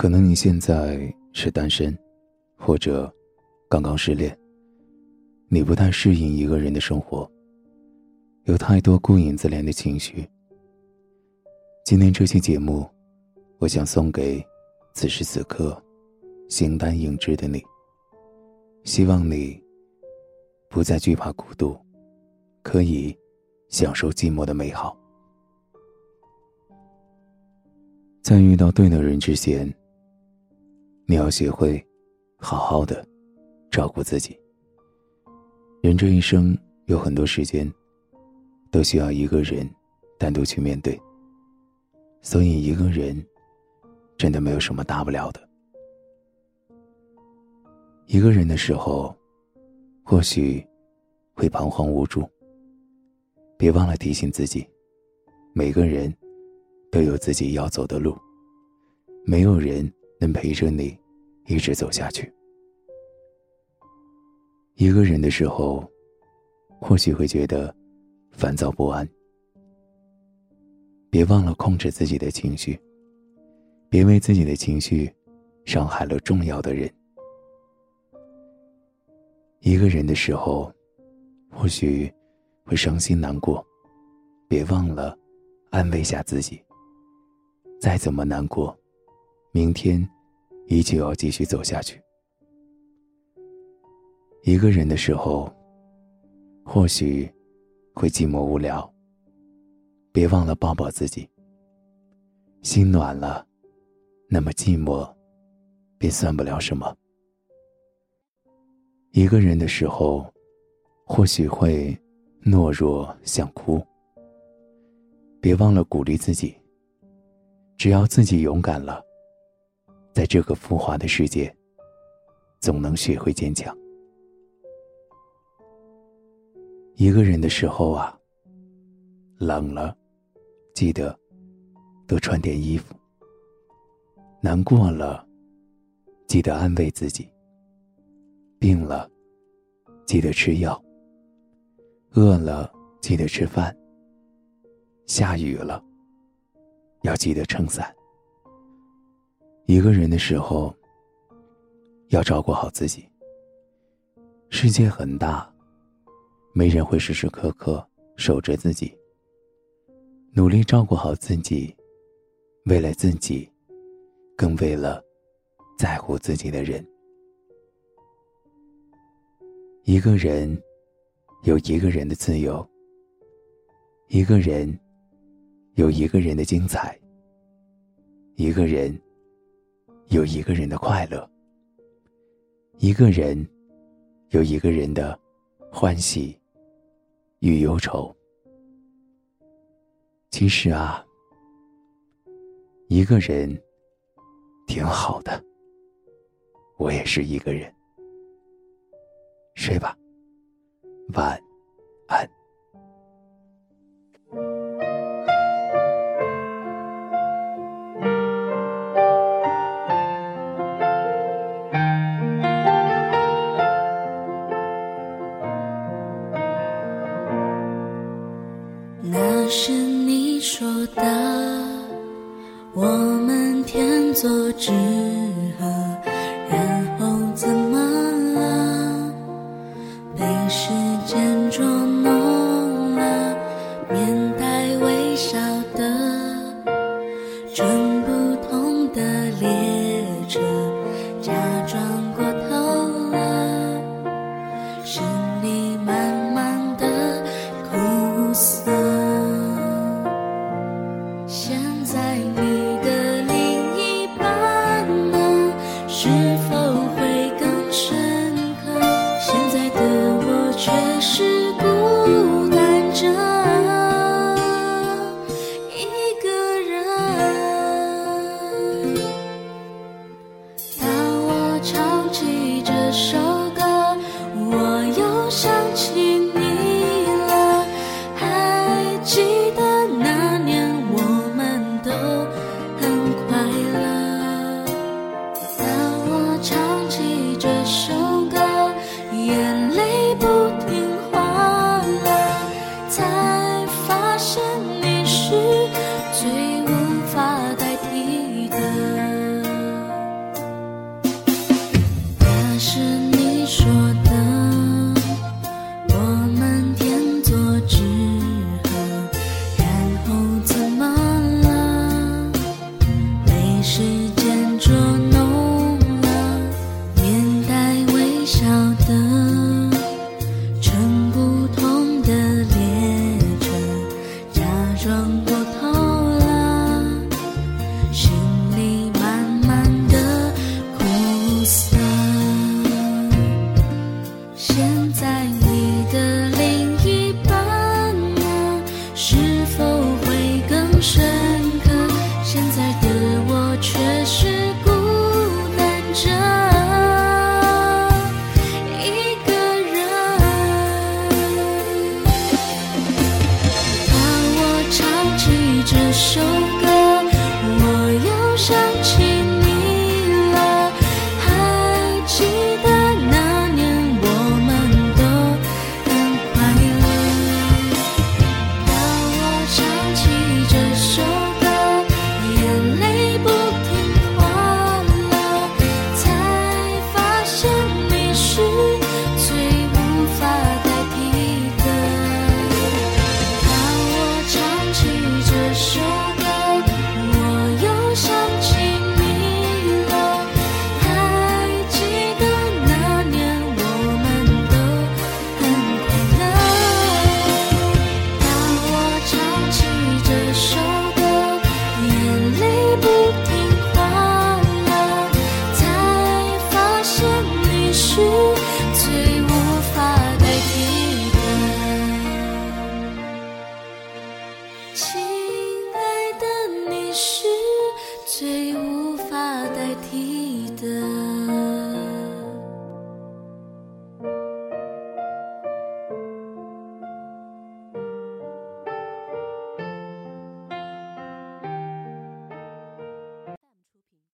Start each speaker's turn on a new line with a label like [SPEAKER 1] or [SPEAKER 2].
[SPEAKER 1] 可能你现在是单身，或者刚刚失恋。你不太适应一个人的生活，有太多孤影自怜的情绪。今天这期节目，我想送给此时此刻形单影只的你。希望你不再惧怕孤独，可以享受寂寞的美好。在遇到对的人之前，你要学会好好的照顾自己。人这一生有很多时间，都需要一个人单独去面对。所以，一个人真的没有什么大不了的。一个人的时候，或许会彷徨无助。别忘了提醒自己，每个人都有自己要走的路，没有人能陪着你一直走下去。一个人的时候，或许会觉得烦躁不安。别忘了控制自己的情绪，别为自己的情绪伤害了重要的人。一个人的时候，或许会伤心难过，别忘了安慰下自己。再怎么难过，明天依旧要继续走下去。一个人的时候，或许会寂寞无聊。别忘了抱抱自己。心暖了，那么寂寞，便算不了什么。一个人的时候，或许会懦弱想哭。别忘了鼓励自己。只要自己勇敢了，在这个浮华的世界，总能学会坚强。一个人的时候啊，冷了，记得多穿点衣服。难过了，记得安慰自己。病了，记得吃药。饿了，记得吃饭。下雨了，要记得撑伞。一个人的时候，要照顾好自己。世界很大。没人会时时刻刻守着自己，努力照顾好自己，为了自己，更为了在乎自己的人。一个人有一个人的自由，一个人有一个人的精彩，一个人有一个人的快乐，一个人有一个人的欢喜。与忧愁，其实啊，一个人挺好的。我也是一个人，睡吧，晚安。
[SPEAKER 2] 作之合，
[SPEAKER 1] 这首是